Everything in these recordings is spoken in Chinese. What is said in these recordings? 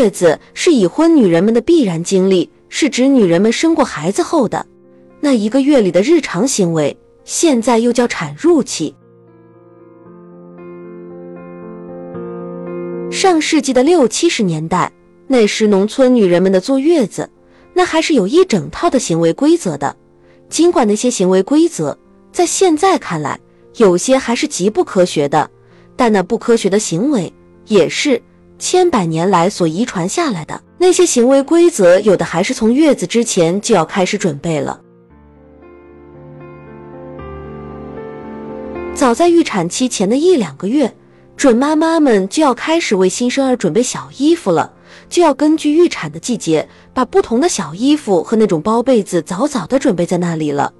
月子是已婚女人们的必然经历，是指女人们生过孩子后的那一个月里的日常行为。现在又叫产褥期。上世纪的六七十年代，那时农村女人们的坐月子，那还是有一整套的行为规则的。尽管那些行为规则在现在看来有些还是极不科学的，但那不科学的行为也是千百年来所遗传下来的。那些行为规则有的还是从月子之前就要开始准备了。早在预产期前的一两个月，准妈妈们就要开始为新生儿准备小衣服了，就要根据预产的季节，把不同的小衣服和那种包被子早早的准备在那里了。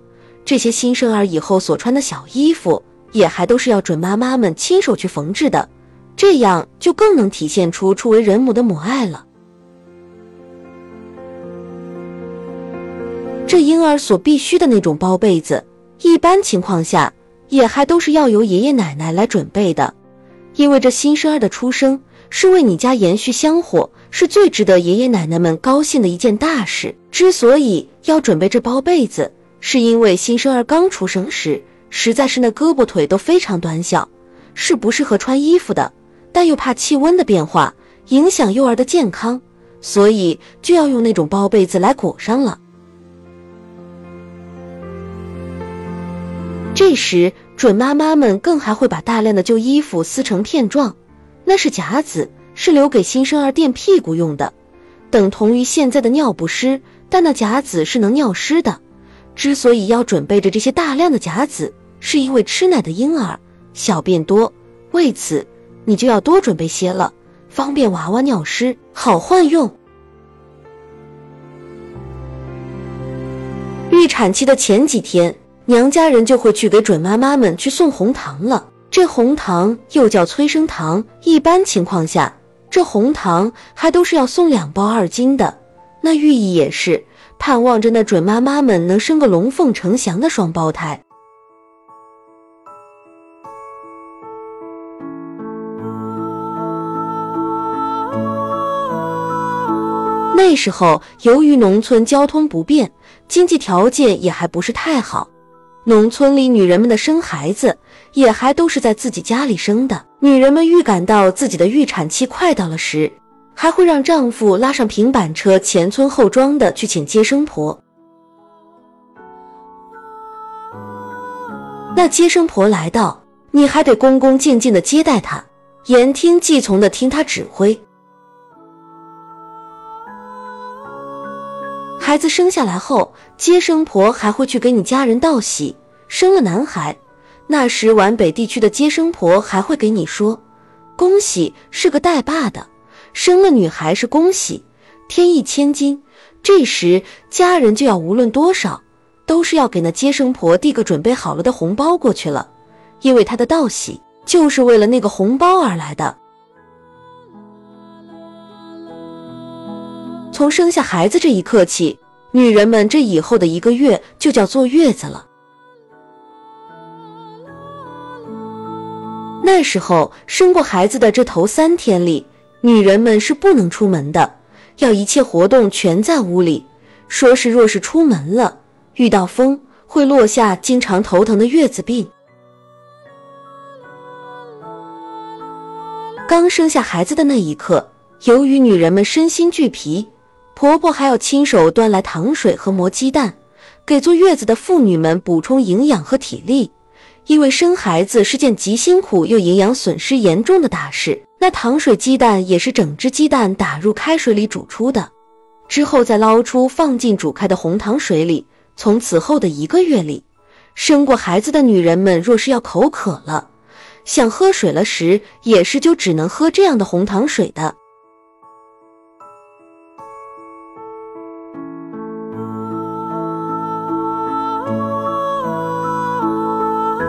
这些新生儿以后所穿的小衣服，也还都是要准妈妈们亲手去缝制的，这样就更能体现出初为人母的母爱了。这婴儿所必须的那种包被子，一般情况下。也还都是要由爷爷奶奶来准备的，因为这新生儿的出生是为你家延续香火，是最值得爷爷奶奶们高兴的一件大事。之所以要准备这包被子，是因为新生儿刚出生时，实在是那胳膊腿都非常短小，是不适合穿衣服的，但又怕气温的变化影响幼儿的健康，所以就要用那种包被子来裹上了。这时，准妈妈们更还会把大量的旧衣服撕成片状，那是夹子，是留给新生儿垫屁股用的，等同于现在的尿不湿。但那夹子是能尿湿的。之所以要准备着这些大量的夹子，是因为吃奶的婴儿小便多，为此你就要多准备些了，方便娃娃尿湿好换用。预产期的前几天。娘家人就会去给准妈妈们去送红糖了。这红糖又叫催生糖，一般情况下，这红糖还都是要送两包二斤的。那寓意也是盼望着那准妈妈们能生个龙凤呈祥的双胞胎。那时候，由于农村交通不便，经济条件也还不是太好。农村里女人们的生孩子也还都是在自己家里生的。女人们预感到自己的预产期快到了时，还会让丈夫拉上平板车，前村后庄的去请接生婆。那接生婆来到，你还得恭恭敬敬的接待她，言听计从的听她指挥。孩子生下来后，接生婆还会去给你家人道喜。生了男孩，那时皖北地区的接生婆还会给你说：“恭喜，是个带把的。”生了女孩是恭喜，添一千金。这时家人就要无论多少，都是要给那接生婆递个准备好了的红包过去了，因为她的道喜就是为了那个红包而来的。从生下孩子这一刻起，女人们这以后的一个月就叫坐月子了。那时候生过孩子的这头三天里，女人们是不能出门的，要一切活动全在屋里。说是若是出门了，遇到风会落下经常头疼的月子病。刚生下孩子的那一刻，由于女人们身心俱疲。婆婆还要亲手端来糖水和磨鸡蛋，给坐月子的妇女们补充营养和体力。因为生孩子是件极辛苦又营养损失严重的大事，那糖水鸡蛋也是整只鸡蛋打入开水里煮出的，之后再捞出放进煮开的红糖水里。从此后的一个月里，生过孩子的女人们若是要口渴了，想喝水了时，也是就只能喝这样的红糖水的。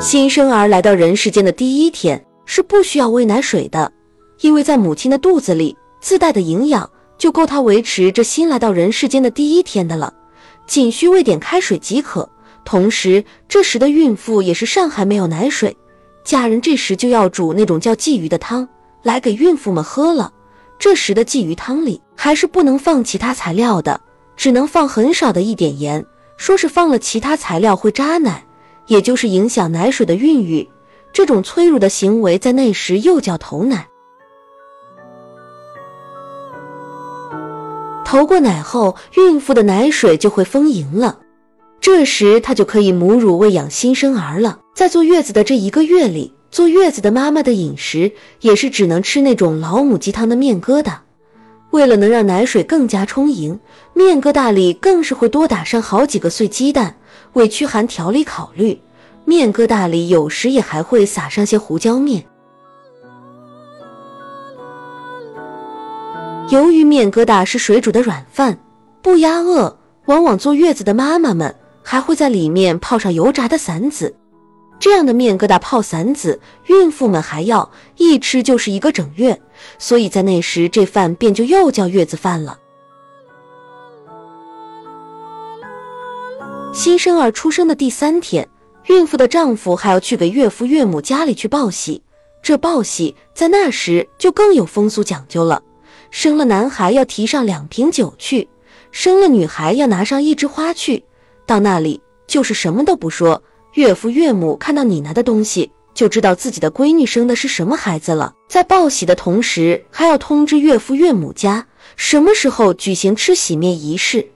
新生儿来到人世间的第一天是不需要喂奶水的，因为在母亲的肚子里自带的营养就够他维持这新来到人世间的第一天的了，仅需喂点开水即可。同时，这时的孕妇也是尚还没有奶水，家人这时就要煮那种叫鲫鱼的汤来给孕妇们喝了。这时的鲫鱼汤里还是不能放其他材料的，只能放很少的一点盐。说是放了其他材料会扎奶，也就是影响奶水的孕育。这种催乳的行为在那时又叫投奶。投过奶后，孕妇的奶水就会丰盈了，这时她就可以母乳喂养新生儿了。在坐月子的这一个月里，坐月子的妈妈的饮食也是只能吃那种老母鸡汤的面疙瘩。为了能让奶水更加充盈，面疙瘩里更是会多打上好几个碎鸡蛋。为驱寒调理考虑，面疙瘩里有时也还会撒上些胡椒面。由于面疙瘩是水煮的软饭，不压饿，往往坐月子的妈妈们还会在里面泡上油炸的馓子。这样的面疙瘩泡馓子，孕妇们还要一吃就是一个整月，所以在那时这饭便就又叫月子饭了。新生儿出生的第三天，孕妇的丈夫还要去给岳父岳母家里去报喜。这报喜在那时就更有风俗讲究了：生了男孩要提上两瓶酒去，生了女孩要拿上一枝花去。到那里就是什么都不说。岳父岳母看到你拿的东西，就知道自己的闺女生的是什么孩子了。在报喜的同时，还要通知岳父岳母家什么时候举行吃喜面仪式。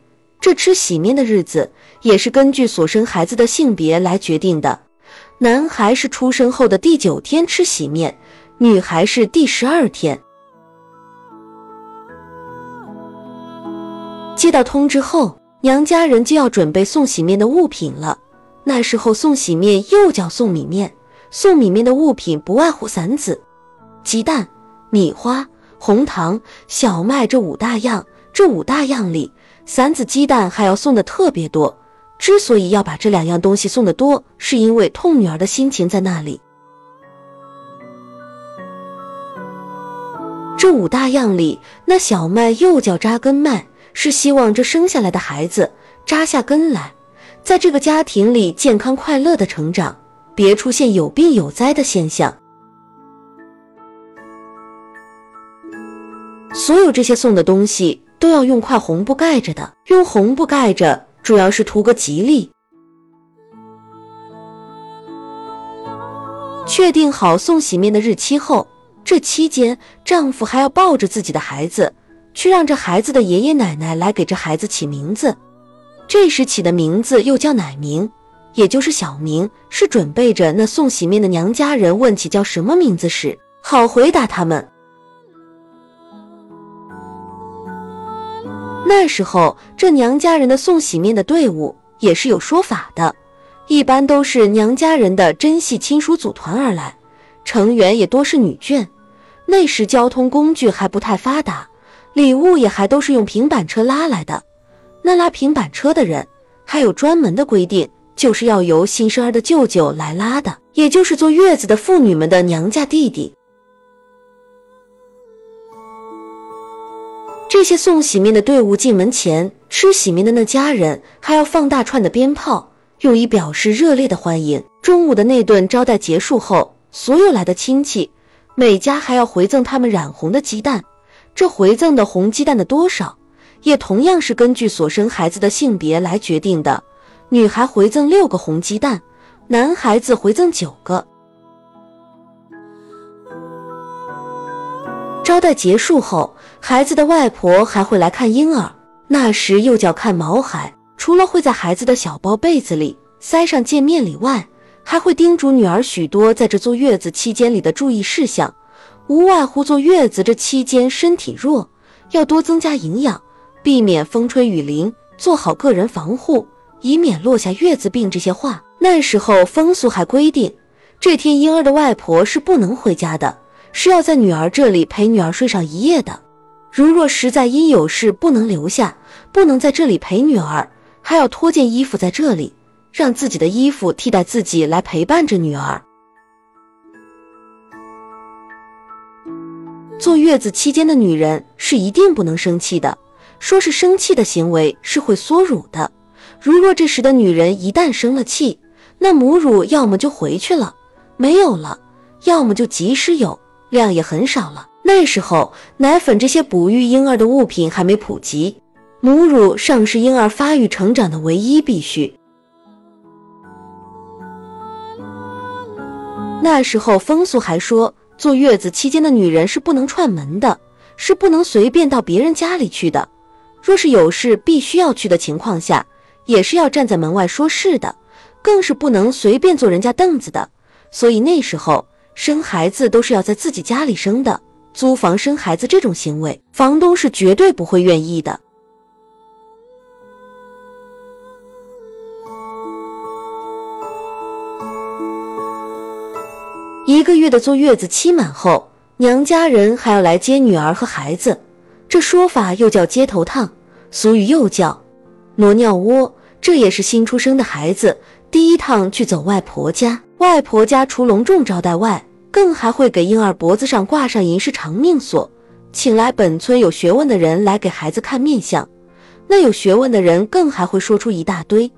这吃喜面的日子也是根据所生孩子的性别来决定的。男孩是出生后的第九天吃喜面，女孩是第十二天。接到通知后，娘家人就要准备送喜面的物品了。那时候送喜面又叫送米面，送米面的物品不外乎散子、鸡蛋、米花、红糖、小麦这五大样。这五大样里，散子、鸡蛋还要送的特别多。之所以要把这两样东西送的多，是因为痛女儿的心情在那里。这五大样里，那小麦又叫扎根麦，是希望这生下来的孩子扎下根来。在这个家庭里健康快乐的成长，别出现有病有灾的现象。所有这些送的东西都要用块红布盖着的，用红布盖着，主要是图个吉利。确定好送喜面的日期后，这期间丈夫还要抱着自己的孩子，去让这孩子的爷爷奶奶来给这孩子起名字。这时起的名字又叫奶名，也就是小名，是准备着那送喜面的娘家人问起叫什么名字时，好回答他们。那时候，这娘家人的送喜面的队伍也是有说法的，一般都是娘家人的真系亲属组团而来，成员也多是女眷。那时交通工具还不太发达，礼物也还都是用平板车拉来的。那拉平板车的人还有专门的规定，就是要由新生儿的舅舅来拉的，也就是坐月子的妇女们的娘家弟弟。这些送喜面的队伍进门前，吃喜面的那家人还要放大串的鞭炮，用以表示热烈的欢迎。中午的那顿招待结束后，所有来的亲戚每家还要回赠他们染红的鸡蛋，这回赠的红鸡蛋的多少？也同样是根据所生孩子的性别来决定的，女孩回赠六个红鸡蛋，男孩子回赠九个。招待结束后，孩子的外婆还会来看婴儿，那时又叫看毛孩。除了会在孩子的小包被子里塞上见面礼外，还会叮嘱女儿许多在这坐月子期间里的注意事项，无外乎坐月子这期间身体弱，要多增加营养。避免风吹雨淋，做好个人防护，以免落下月子病。这些话，那时候风俗还规定，这天婴儿的外婆是不能回家的，是要在女儿这里陪女儿睡上一夜的。如若实在因有事不能留下，不能在这里陪女儿，还要脱件衣服在这里，让自己的衣服替代自己来陪伴着女儿。坐月子期间的女人是一定不能生气的。说是生气的行为是会缩乳的，如若这时的女人一旦生了气，那母乳要么就回去了，没有了；要么就即使有，量也很少了。那时候，奶粉这些哺育婴儿的物品还没普及，母乳尚是婴儿发育成长的唯一必须。那时候风俗还说，坐月子期间的女人是不能串门的，是不能随便到别人家里去的。若是有事必须要去的情况下，也是要站在门外说事的，更是不能随便坐人家凳子的。所以那时候生孩子都是要在自己家里生的，租房生孩子这种行为，房东是绝对不会愿意的。一个月的坐月子期满后，娘家人还要来接女儿和孩子，这说法又叫接头烫，俗语又叫挪尿窝。这也是新出生的孩子第一趟去走外婆家，外婆家除隆重招待外，更还会给婴儿脖子上挂上银饰长命锁，请来本村有学问的人来给孩子看面相。那有学问的人更还会说出一大堆，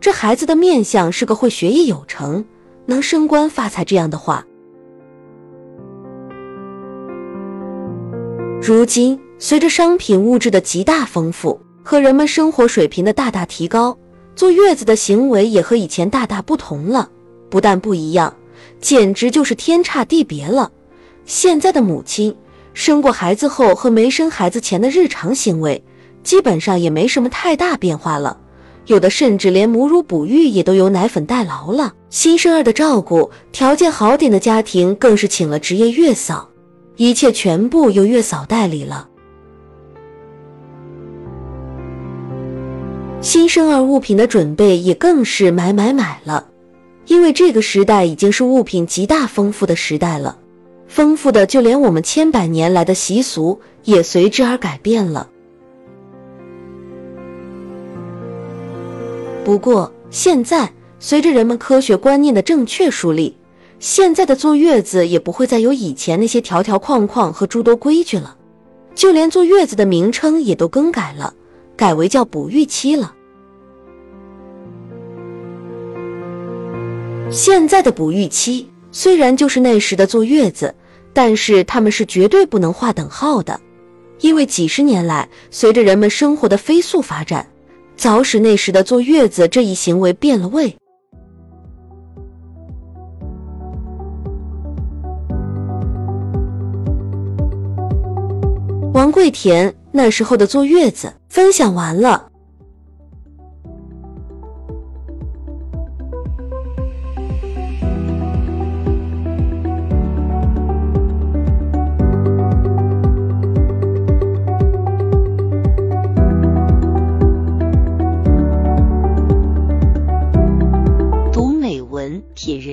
这孩子的面相是个会学业有成、能升官发财这样的话。如今，随着商品物质的极大丰富和人们生活水平的大大提高，坐月子的行为也和以前大大不同了。不但不一样，简直就是天差地别了。现在的母亲生过孩子后和没生孩子前的日常行为，基本上也没什么太大变化了。有的甚至连母乳哺育也都由奶粉代劳了。新生儿的照顾，条件好点的家庭更是请了职业月嫂。一切全部由月嫂代理了。新生儿物品的准备也更是买买买了，因为这个时代已经是物品极大丰富的时代了，丰富的就连我们千百年来的习俗也随之而改变了。不过现在，随着人们科学观念的正确树立。现在的坐月子也不会再有以前那些条条框框和诸多规矩了，就连坐月子的名称也都更改了，改为叫哺育期了。现在的哺育期虽然就是那时的坐月子，但是他们是绝对不能划等号的，因为几十年来，随着人们生活的飞速发展，早使那时的坐月子这一行为变了味。王桂田那时候的坐月子分享完了。